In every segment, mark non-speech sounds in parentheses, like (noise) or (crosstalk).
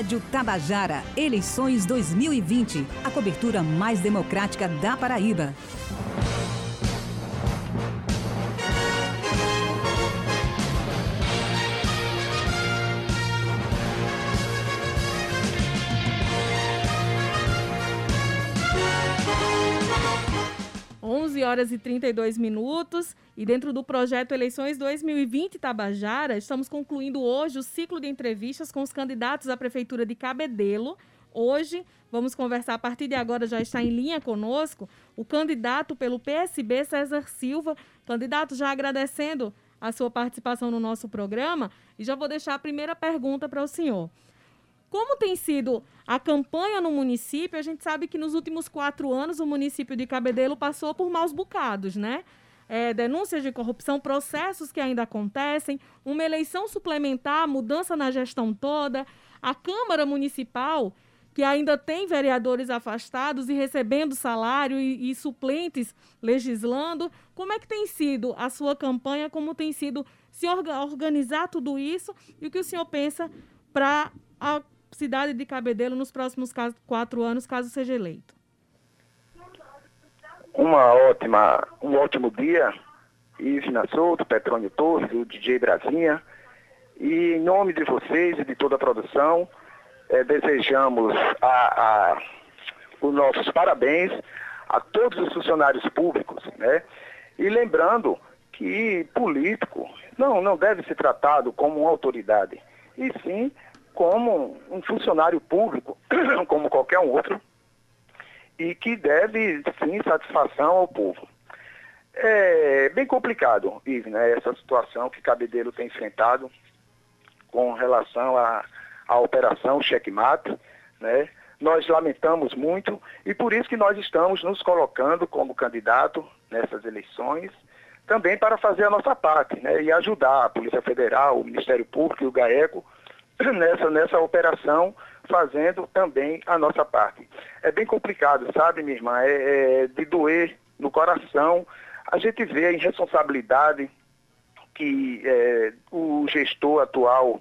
Rádio Tabajara, eleições 2020. A cobertura mais democrática da Paraíba. Horas e 32 minutos. E dentro do projeto Eleições 2020 Tabajara, estamos concluindo hoje o ciclo de entrevistas com os candidatos à Prefeitura de Cabedelo. Hoje, vamos conversar, a partir de agora já está em linha conosco, o candidato pelo PSB, César Silva. Candidato, já agradecendo a sua participação no nosso programa e já vou deixar a primeira pergunta para o senhor. Como tem sido a campanha no município? A gente sabe que nos últimos quatro anos o município de Cabedelo passou por maus bocados, né? É, denúncias de corrupção, processos que ainda acontecem, uma eleição suplementar, mudança na gestão toda, a Câmara Municipal, que ainda tem vereadores afastados e recebendo salário e, e suplentes legislando. Como é que tem sido a sua campanha? Como tem sido se organizar tudo isso? E o que o senhor pensa para cidade de Cabedelo nos próximos quatro anos, caso seja eleito? Uma ótima, um ótimo dia, Ivna Souto, Petrônio Torres, o DJ Brasinha. E em nome de vocês e de toda a produção, eh, desejamos a, a, os nossos parabéns a todos os funcionários públicos, né? E lembrando que político não, não deve ser tratado como uma autoridade, e sim como um funcionário público, (clears throat) como qualquer outro, e que deve, sim, satisfação ao povo. É bem complicado, Ive, né, essa situação que Cabedelo tem enfrentado com relação à, à operação checkmate, né? Nós lamentamos muito e por isso que nós estamos nos colocando como candidato nessas eleições, também para fazer a nossa parte, né? E ajudar a Polícia Federal, o Ministério Público e o GAECO (coughs) nessa, nessa operação, fazendo também a nossa parte. É bem complicado, sabe, minha irmã? É, é de doer no coração. A gente vê a irresponsabilidade que é, o gestor atual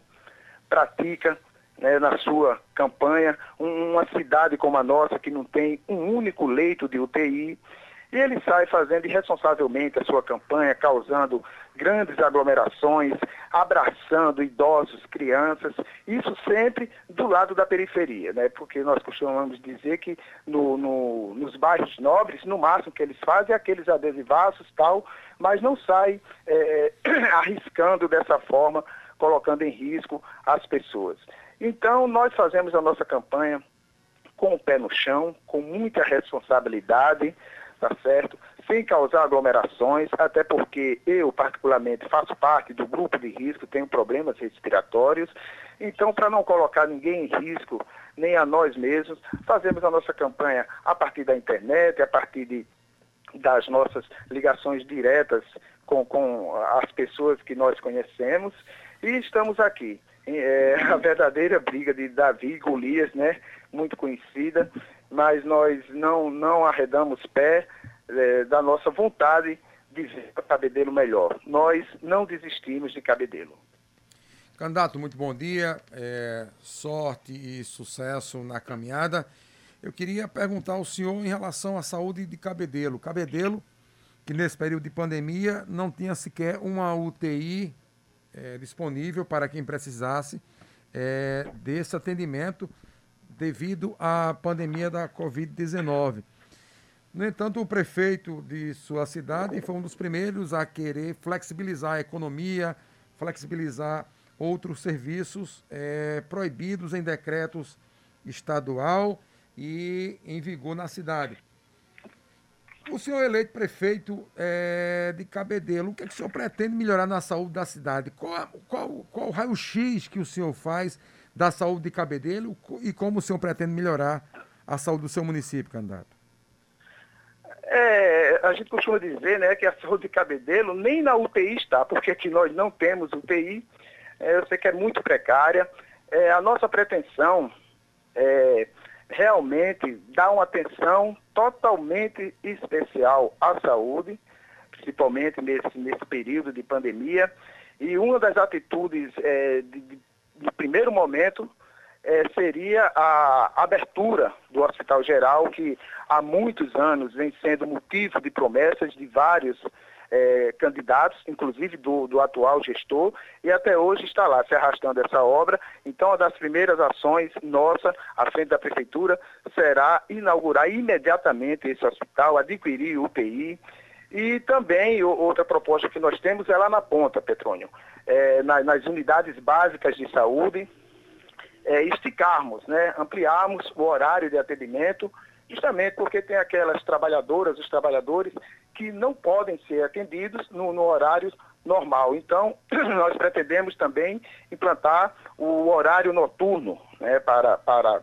pratica né, na sua campanha. Uma cidade como a nossa, que não tem um único leito de UTI, e ele sai fazendo irresponsavelmente a sua campanha, causando grandes aglomerações, abraçando idosos, crianças, isso sempre do lado da periferia, né? porque nós costumamos dizer que no, no, nos bairros nobres, no máximo que eles fazem é aqueles adesivaços tal, mas não sai é, (clears throat) arriscando dessa forma, colocando em risco as pessoas. Então, nós fazemos a nossa campanha com o pé no chão, com muita responsabilidade, tá certo? Sem causar aglomerações, até porque eu, particularmente, faço parte do grupo de risco, tenho problemas respiratórios. Então, para não colocar ninguém em risco, nem a nós mesmos, fazemos a nossa campanha a partir da internet, a partir de, das nossas ligações diretas com, com as pessoas que nós conhecemos. E estamos aqui. É a verdadeira briga de Davi e Golias, né? Muito conhecida mas nós não, não arredamos pé é, da nossa vontade de ver Cabedelo melhor. Nós não desistimos de Cabedelo. Candidato, muito bom dia, é, sorte e sucesso na caminhada. Eu queria perguntar ao senhor em relação à saúde de Cabedelo. Cabedelo, que nesse período de pandemia não tinha sequer uma UTI é, disponível para quem precisasse é, desse atendimento devido à pandemia da Covid-19. No entanto, o prefeito de sua cidade foi um dos primeiros a querer flexibilizar a economia, flexibilizar outros serviços é, proibidos em decretos estadual e em vigor na cidade. O senhor eleito prefeito é, de Cabedelo, o que, é que o senhor pretende melhorar na saúde da cidade? Qual, qual, qual o raio-x que o senhor faz da saúde de Cabedelo e como o senhor pretende melhorar a saúde do seu município, candidato? É, a gente costuma dizer né, que a saúde de Cabedelo nem na UTI está, porque aqui nós não temos UTI, é, eu sei que é muito precária. É, a nossa pretensão é realmente dar uma atenção totalmente especial à saúde, principalmente nesse, nesse período de pandemia. E uma das atitudes é, de, de no primeiro momento, é, seria a abertura do Hospital Geral, que há muitos anos vem sendo motivo de promessas de vários é, candidatos, inclusive do, do, atual gestor, e até hoje está lá se arrastando essa obra. Então, uma das primeiras ações nossa, à frente da Prefeitura, será inaugurar imediatamente esse hospital, adquirir o UTI. E também outra proposta que nós temos é lá na ponta, Petrônio, é, nas, nas unidades básicas de saúde, é, esticarmos, né, ampliarmos o horário de atendimento, justamente porque tem aquelas trabalhadoras, os trabalhadores que não podem ser atendidos no, no horário normal. Então, (clears throat) nós pretendemos também implantar o horário noturno né, para, para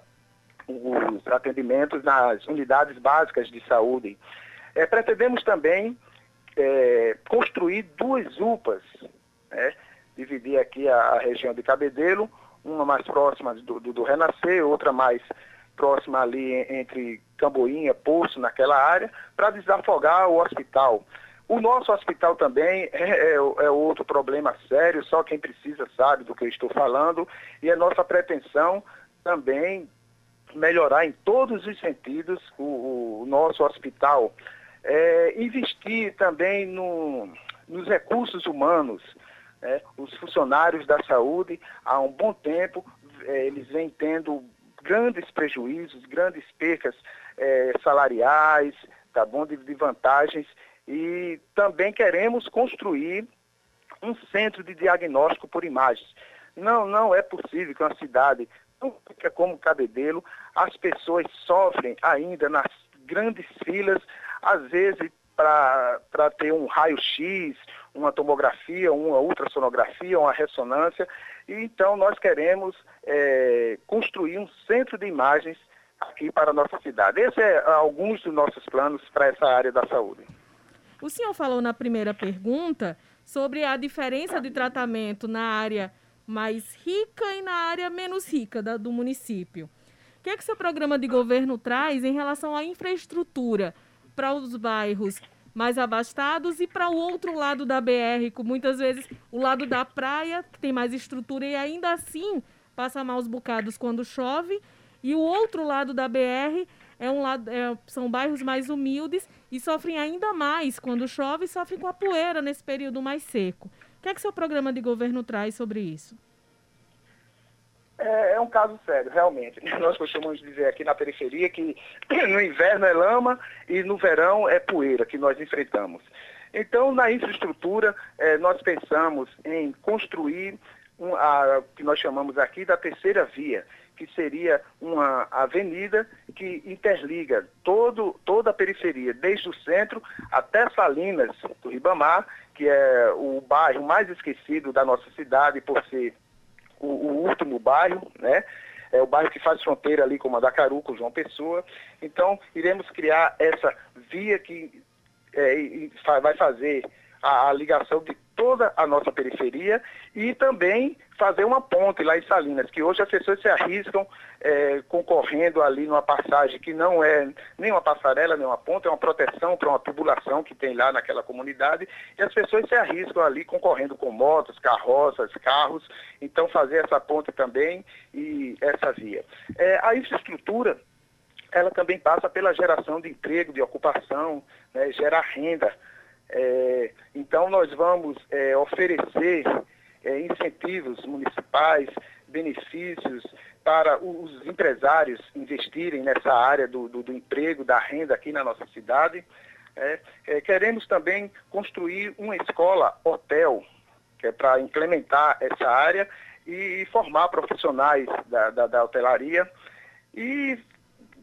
os atendimentos nas unidades básicas de saúde. É, pretendemos também é, construir duas UPAs, né, dividir aqui a, a, região de Cabedelo, uma mais próxima do, do, do Renascer, outra mais próxima ali entre Camboinha, Poço, naquela área, para desafogar o hospital. O nosso hospital também é, é, é, outro problema sério, só quem precisa sabe do que eu estou falando, e é nossa pretensão também melhorar em todos os sentidos o, o nosso hospital. É, investir também no, nos recursos humanos. Né? Os funcionários da saúde, há um bom tempo, é, eles vêm tendo grandes prejuízos, grandes percas é, salariais, tá bom, de, de vantagens e também queremos construir um centro de diagnóstico por imagens. Não, não é possível que uma cidade não fica como Cabedelo, as pessoas sofrem ainda nas grandes filas, às vezes para ter um raio-x, uma tomografia, uma ultrassonografia, uma ressonância. E, então, nós queremos é, construir um centro de imagens aqui para a nossa cidade. Esses é alguns dos nossos planos para essa área da saúde. O senhor falou na primeira pergunta sobre a diferença de tratamento na área mais rica e na área menos rica da, do município. O que é que seu programa de governo traz em relação à infraestrutura para os bairros mais abastados e para o outro lado da BR, com muitas vezes o lado da praia, que tem mais estrutura e ainda assim passa maus bocados quando chove, e o outro lado da BR é um lado, é, são bairros mais humildes e sofrem ainda mais quando chove, sofrem com a poeira nesse período mais seco. O que é que seu programa de governo traz sobre isso? É, é, um caso sério, realmente. (laughs) Nós costumamos dizer aqui na periferia que (clears throat) no inverno é lama e no verão é poeira que nós enfrentamos. Então, na infraestrutura, é, nós pensamos em construir um, a que nós chamamos aqui da terceira via, que seria uma avenida que interliga todo, toda a periferia, desde o centro até Salinas do Ribamar, que é o bairro mais esquecido da nossa cidade por ser o, o último bairro, né? É o bairro que faz fronteira ali com Mandacaru, com João Pessoa. Então, iremos criar essa via que é, vai fazer a, a ligação de toda a nossa periferia e também fazer uma ponte lá em Salinas, que hoje as pessoas se arriscam é, concorrendo ali numa passagem que não é nem uma passarela, nem uma ponte, é uma proteção para uma tubulação que tem lá naquela comunidade, e as pessoas se arriscam ali concorrendo com motos, carroças, carros, então fazer essa ponte também e essa via. É, a infraestrutura, ela também passa pela geração de emprego, de ocupação, né, gerar renda, é, então, nós vamos é, oferecer é, incentivos municipais, benefícios para os empresários investirem nessa área do, do, do emprego, da renda aqui na nossa cidade. É, é, queremos também construir uma escola hotel, que é para implementar essa área e formar profissionais da, da, da hotelaria. E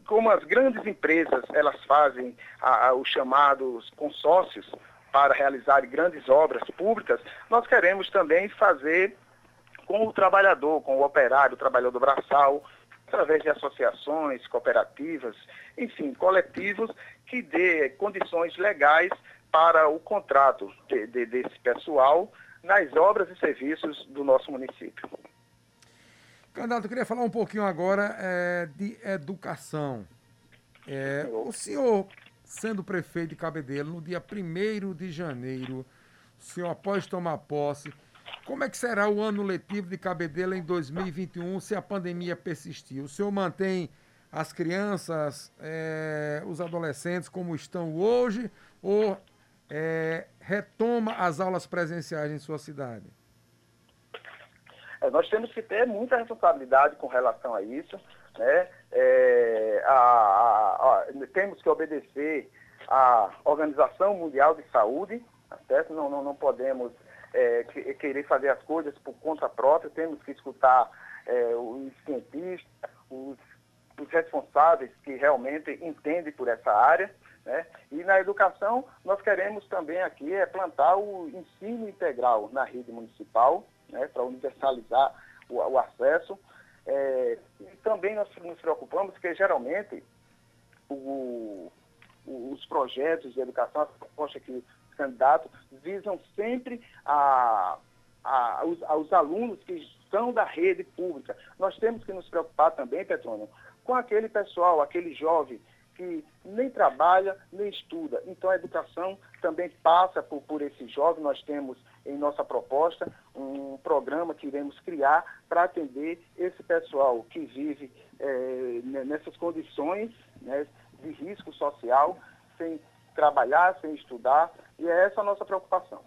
como as grandes empresas elas fazem a, a, os chamados consórcios, para realizar grandes obras públicas, nós queremos também fazer com o trabalhador, com o operário, o trabalhador braçal, através de associações, cooperativas, enfim, coletivos que dê condições legais para o contrato de, de, desse pessoal nas obras e serviços do nosso município. Candidato, eu queria falar um pouquinho agora é, de educação. É, o senhor sendo prefeito de Cabedelo no dia 1 de janeiro, o senhor, após tomar posse, Como é que será o ano letivo de Cabedelo em 2021 se a pandemia persistir? O senhor mantém as crianças, é, os adolescentes como estão hoje ou é, retoma as aulas presenciais em sua cidade? É, nós temos que ter muita responsabilidade com relação a isso. Né? É, a, a, a, temos que obedecer à Organização Mundial de Saúde, tá certo? Não, não, não podemos é, querer fazer as coisas por conta própria, temos que escutar é, os cientistas, os, os responsáveis que realmente entendem por essa área. Né? E na educação, nós queremos também aqui é plantar o ensino integral na rede municipal, né? para universalizar o, o acesso. É, e também nós nos preocupamos porque geralmente o, o, os projetos de educação, as propostas que os candidatos visam sempre a, a, aos, aos alunos que são da rede pública. Nós temos que nos preocupar também, Petrônio, com aquele pessoal, aquele jovem que nem trabalha, nem estuda. Então a educação também passa por, por esse jovem. Nós temos em nossa proposta um programa que iremos criar para atender esse pessoal que vive é, nessas condições né, de risco social, sem trabalhar, sem estudar, e é essa a nossa preocupação.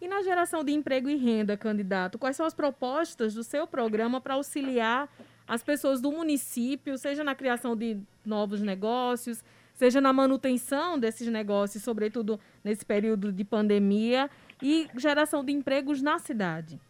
E na geração de emprego e renda, candidato, quais são as propostas do seu programa para auxiliar as pessoas do município, seja na criação de novos negócios, seja na manutenção desses negócios, sobretudo nesse período de pandemia, e geração de empregos na cidade?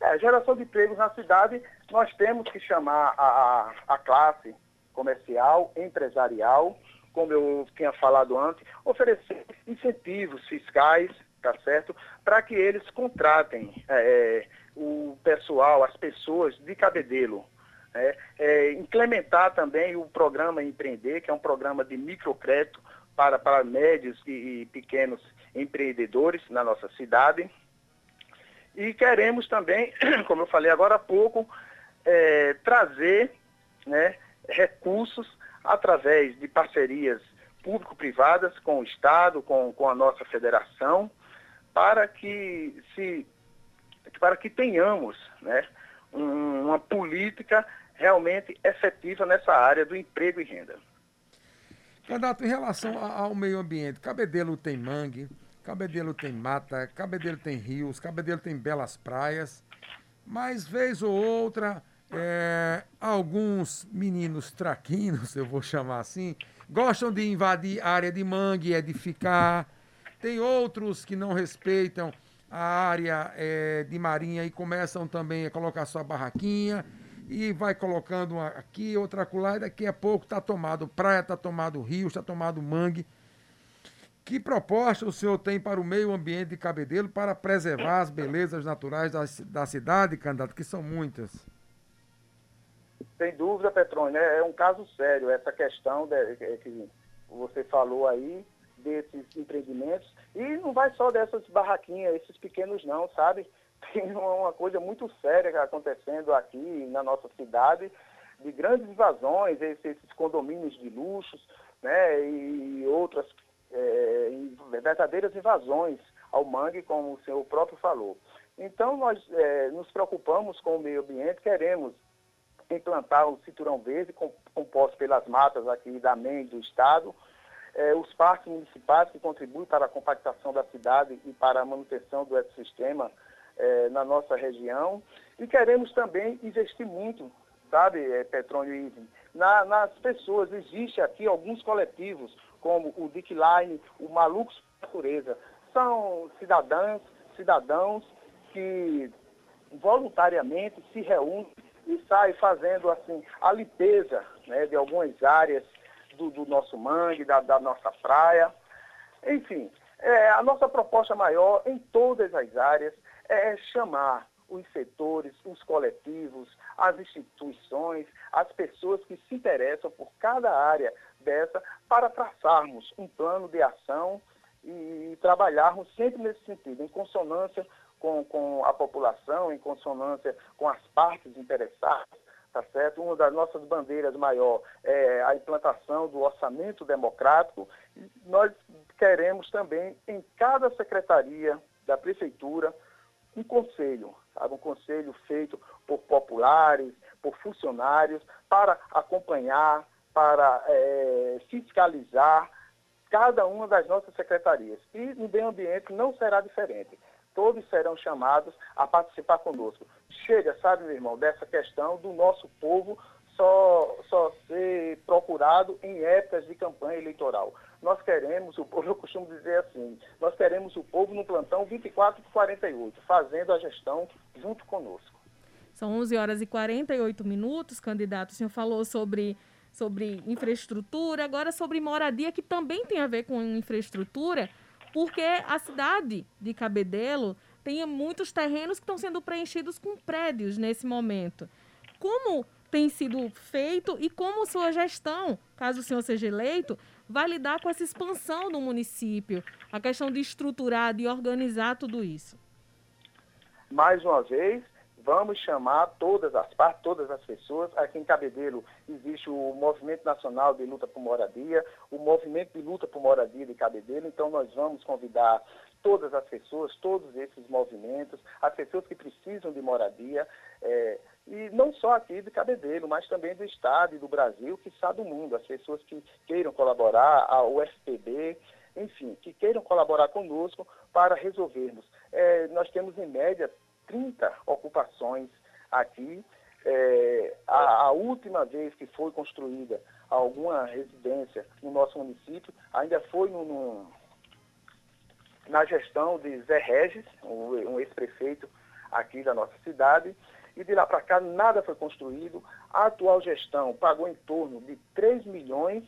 É, geração de empregos na cidade, nós temos que chamar a, a, classe comercial, empresarial, como eu tinha falado antes, oferecer incentivos fiscais, tá certo? Para que eles contratem é, o pessoal, as pessoas de Cabedelo. Né? É, implementar também o programa Empreender, que é um programa de microcrédito para, para médios e, e pequenos empreendedores na nossa cidade. E queremos também, (clears throat) como eu falei agora há pouco, é, trazer né, recursos através de parcerias público-privadas com o Estado, com, com a nossa federação, para que se para que tenhamos né, uma política realmente efetiva nessa área do emprego e renda. Candidato, em relação ao meio ambiente, Cabedelo tem mangue, Cabedelo tem mata, Cabedelo tem rios, Cabedelo tem belas praias, mas vez ou outra, é, alguns meninos traquinos, (laughs) eu vou chamar assim, gostam de invadir área de mangue, edificar. Tem outros que não respeitam a área é, de marinha e começam também a colocar sua barraquinha e vai colocando uma aqui, outra acolá, e daqui a pouco está tomado praia, está tomado rio, está tomado mangue. Que proposta o senhor tem para o meio ambiente de Cabedelo para preservar as belezas naturais da, da cidade, candidato, que são muitas? Sem dúvida, Petrônio, é, é um caso sério essa questão de, é, que você falou aí, desses empreendimentos. E não vai só dessas barraquinhas, esses pequenos não, sabe? Tem (laughs) uma coisa muito séria acontecendo aqui na nossa cidade, de grandes invasões, esses, condomínios de luxos, né? E outras é, verdadeiras invasões ao mangue, como o senhor próprio falou. Então, nós é, nos preocupamos com o meio ambiente, queremos implantar um cinturão verde composto pelas matas aqui da MEN do Estado, é, os parques municipais que contribuem para a compactação da cidade e para a manutenção do ecossistema é, na nossa região. E queremos também investir muito, sabe, é, Petrônio e Ivan, na, nas pessoas. Existe aqui alguns coletivos, como o Dickline, o Malucos Natureza. São cidadãs, cidadãos que voluntariamente se reúnem e saem fazendo assim a limpeza né, de algumas áreas do, do nosso mangue, da, da, nossa praia. Enfim, é, a nossa proposta maior em todas as áreas é chamar os setores, os coletivos, as instituições, as pessoas que se interessam por cada área dessa para traçarmos um plano de ação e trabalharmos sempre nesse sentido, em consonância com, com a população, em consonância com as partes interessadas, tá certo? Uma das nossas bandeiras maior é a implantação do orçamento democrático. Nós queremos também, em cada secretaria da prefeitura, um conselho, sabe? um conselho feito por populares, por funcionários, para acompanhar, para é, fiscalizar cada uma das nossas secretarias. E no meio ambiente não será diferente. Todos serão chamados a participar conosco. Chega, sabe, meu irmão, dessa questão do nosso povo só, só ser procurado em épocas de campanha eleitoral. Nós queremos o povo, (laughs) eu costumo dizer assim, nós queremos o povo no plantão 24 por 48, fazendo a gestão junto conosco. São 11 horas e 48 minutos, candidato. O senhor falou sobre sobre infraestrutura, agora sobre moradia, que também tem a ver com infraestrutura, porque a cidade de Cabedelo tem muitos terrenos que estão sendo preenchidos com prédios nesse momento. Como tem sido feito e como sua gestão, caso o senhor seja eleito, vai lidar com essa expansão do município, a questão de estruturar, de organizar tudo isso? Mais uma vez, vamos chamar todas as partes, todas as pessoas. Aqui em Cabedelo existe o Movimento Nacional de Luta por Moradia, o Movimento de Luta por Moradia de Cabedelo, então nós vamos convidar todas as pessoas, todos esses movimentos, as pessoas que precisam de moradia, é, e não só aqui de Cabedelo, mas também do Estado e do Brasil, que está do mundo, as pessoas que queiram colaborar, a UFPB, enfim, que queiram colaborar conosco para resolvermos. É, nós temos em média 30 ocupações aqui. É, a, a, última vez que foi construída alguma residência no nosso município ainda foi no, no, na gestão de Zé Regis, um, um ex-prefeito aqui da nossa cidade, e de lá para cá nada foi construído. A atual gestão pagou em torno de 3 milhões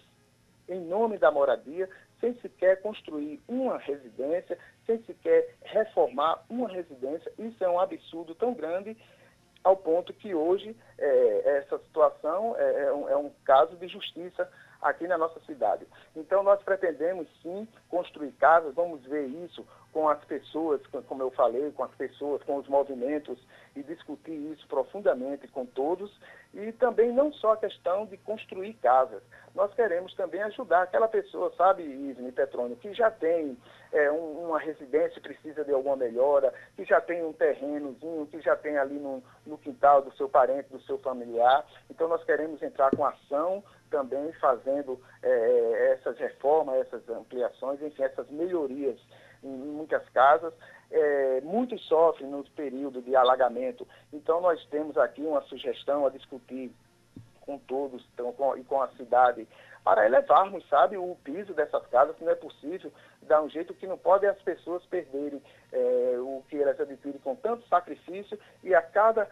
em nome da moradia, sem sequer construir uma residência, sem sequer reformar uma residência. Isso é um absurdo tão grande ao ponto que hoje é, essa situação é, é, um, é um caso de justiça aqui na nossa cidade. Então, nós pretendemos sim construir casas, vamos ver isso com as pessoas, como eu falei, com as pessoas, com os movimentos e discutir isso profundamente com todos. E também não só a questão de construir casas, nós queremos também ajudar aquela pessoa, sabe, Ivne Petrônio, que já tem é, um, uma residência precisa de alguma melhora, que já tem um terrenozinho, que já tem ali no, no quintal do seu parente, do seu familiar. Então nós queremos entrar com ação também fazendo é, essas reformas, essas ampliações, enfim, essas melhorias em muitas casas. É, muitos sofrem no período de alagamento. Então, nós temos aqui uma sugestão a discutir com todos então, com, e com a cidade para elevarmos, sabe, o piso dessas casas, que não é possível dar um jeito que não pode as pessoas perderem é, o que elas adquirem com tanto sacrifício e a cada é,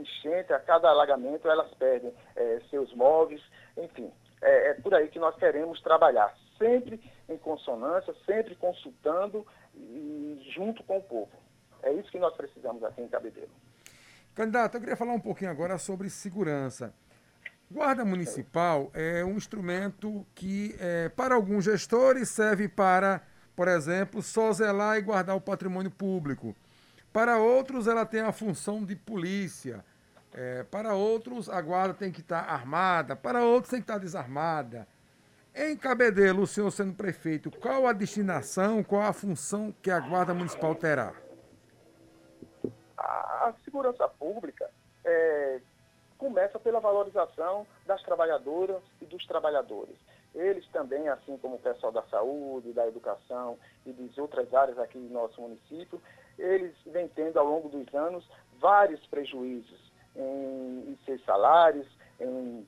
enchente, a cada alagamento, elas perdem é, seus móveis, enfim. É, é por aí que nós queremos trabalhar, sempre em consonância, sempre consultando e junto com o povo. É isso que nós precisamos aqui em Cabedelo. Candidato, eu queria falar um pouquinho agora sobre segurança. Guarda municipal é um instrumento que, é, para alguns gestores, serve para, por exemplo, só zelar e guardar o patrimônio público. Para outros, ela tem a função de polícia. É, para outros, a guarda tem que estar armada. Para outros, tem que estar desarmada. Em Cabedelo, o senhor sendo prefeito, qual a destinação, qual a função que a guarda municipal terá? A segurança pública é, começa pela valorização das trabalhadoras e dos trabalhadores. Eles também, assim como o pessoal da saúde, da educação e das outras áreas aqui do nosso município, eles vêm tendo ao longo dos anos vários prejuízos em, em seus salários, em,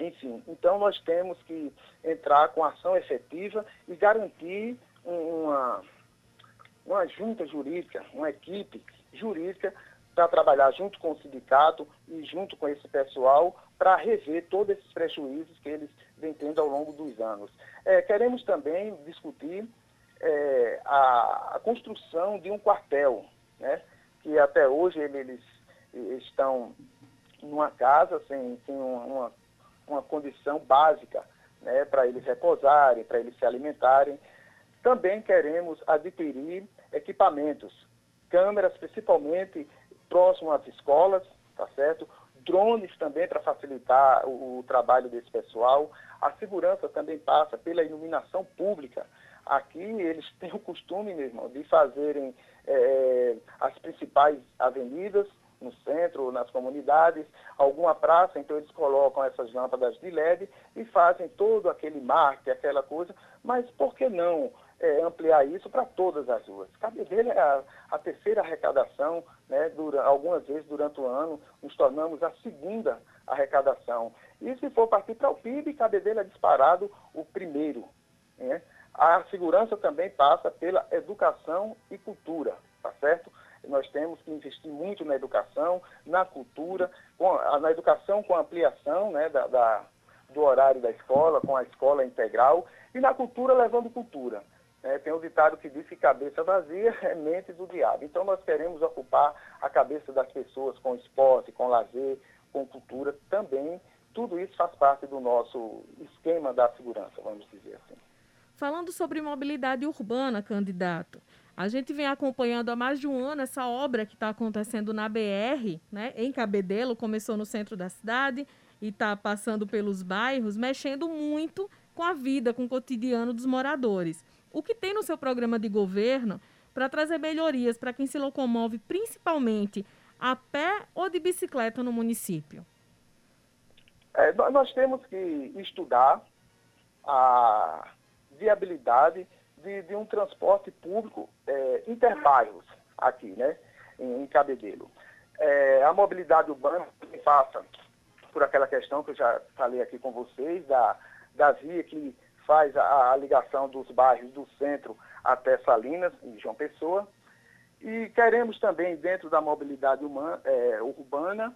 enfim. Então nós temos que entrar com ação efetiva e garantir uma, uma junta jurídica, uma equipe jurídica para trabalhar junto com o sindicato e junto com esse pessoal para rever todos esses prejuízos que eles vêm tendo ao longo dos anos. É, queremos também discutir é, a, a, construção de um quartel, né, que até hoje eles, estão numa casa sem, sem uma, uma condição básica né, para eles repousarem, para eles se alimentarem. Também queremos adquirir equipamentos, câmeras, principalmente próximo às escolas, tá certo? Drones também para facilitar o, o, trabalho desse pessoal. A segurança também passa pela iluminação pública. Aqui eles (laughs) têm o costume, meu irmão, de fazerem é, as principais avenidas no centro, nas comunidades, alguma praça, então eles colocam essas lâmpadas de LED e fazem todo aquele marketing, aquela coisa, mas por que não é, ampliar isso para todas as ruas? Cabedelo é a, a terceira arrecadação, né, dura, algumas vezes durante o ano, nos tornamos a segunda arrecadação. E se for partir para o PIB, Cabedelo é disparado o primeiro. Né? A segurança também passa pela educação e cultura, tá certo? Nós temos que investir muito na educação, na cultura, na educação com ampliação né, da, da, do horário da escola, com a escola integral, e na cultura levando cultura. É, tem um ditado que diz que cabeça vazia (laughs) é mente do diabo. Então nós queremos ocupar a cabeça das pessoas com esporte, com lazer, com cultura também. Tudo isso faz parte do nosso esquema da segurança, vamos dizer assim. Falando sobre mobilidade urbana, candidato, a gente vem acompanhando há mais de um ano essa obra que está acontecendo na BR, né, em Cabedelo, começou no centro da cidade e está passando pelos bairros, mexendo muito com a vida, com o cotidiano dos moradores. O que tem no seu programa de governo para trazer melhorias para quem se locomove principalmente a pé ou de bicicleta no município? É, nós temos que estudar a viabilidade de, de um transporte público é, interbairros aqui, né, em, em Cabedelo. É, a mobilidade urbana passa por aquela questão que eu já falei aqui com vocês, da, da via que faz a, a ligação dos bairros do centro até Salinas, em João Pessoa. E queremos também, dentro da mobilidade humana, é, urbana,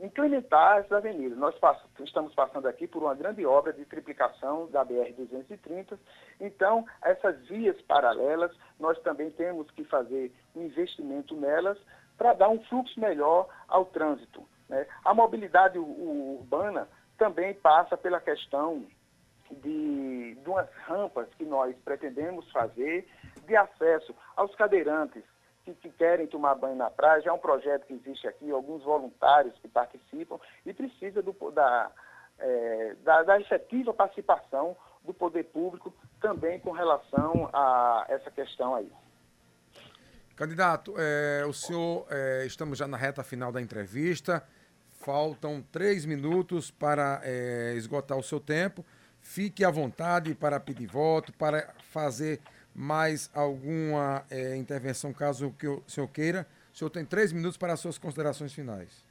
implementar as avenidas. Nós estamos passando aqui por uma grande obra de triplicação da BR-230, então essas vias paralelas, nós também temos que fazer um investimento nelas para dar um fluxo melhor ao trânsito. Né? A mobilidade urbana também passa pela questão de, de umas rampas que nós pretendemos fazer de acesso aos cadeirantes, que, que, querem tomar banho na praia. Já é um projeto que existe aqui, alguns voluntários que participam e precisa do, da, é, da, da, efetiva participação do poder público também com relação a essa questão aí. Candidato, é, o senhor, é, estamos já na reta final da entrevista, faltam três minutos para é, esgotar o seu tempo. Fique à vontade para pedir voto, para fazer mais alguma é, intervenção, caso que o senhor queira. O senhor tem três minutos para as suas considerações finais.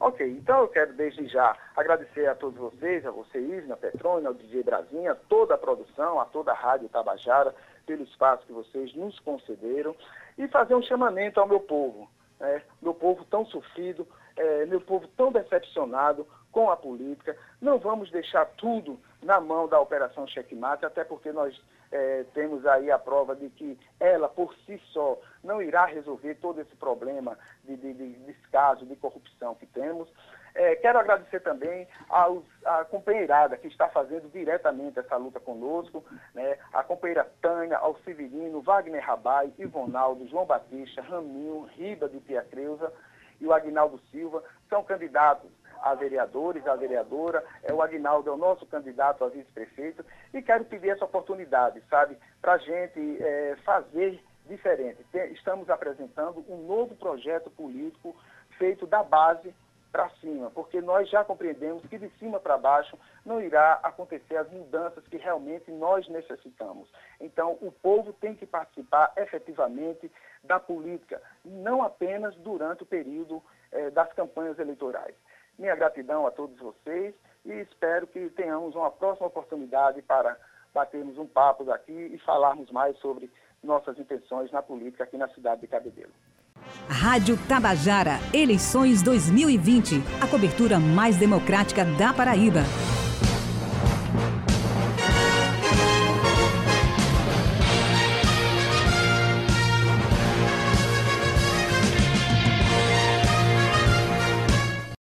Ok, então eu quero desde já agradecer a todos vocês, a você, Isna, Petrônia, ao DJ Brasinha, toda a produção, a toda a Rádio Tabajara, pelo espaço que vocês nos concederam e fazer um chamamento ao meu povo, né? meu povo tão sofrido, é, meu povo tão decepcionado com a política. Não vamos deixar tudo na mão da Operação Checkmate, até porque nós é, temos aí a prova de que ela, por si só, não irá resolver todo esse problema de, de, de descaso, de corrupção que temos. É, quero agradecer também aos, à companheirada que está fazendo diretamente essa luta conosco, né? a companheira Tânia, ao Severino, Wagner Rabai, Ivonaldo, João Batista, Raminho, Riba de Pia Creuza e o Agnaldo Silva, são candidatos a vereadores, a vereadora, é, o Agnaldo é o nosso candidato a vice-prefeito, e quero pedir essa oportunidade, sabe, para a gente é, fazer diferente. Estamos apresentando um novo projeto político feito da base para cima, porque nós já compreendemos que de cima para baixo não irá acontecer as mudanças que realmente nós necessitamos. Então, o povo tem que participar efetivamente da política, não apenas durante o período eh, das campanhas eleitorais. Minha gratidão a todos vocês e espero que tenhamos uma próxima oportunidade para batermos um papo daqui e falarmos mais sobre nossas intenções na política aqui na cidade de Cabedelo. Rádio Tabajara, eleições 2020, a cobertura mais democrática da Paraíba.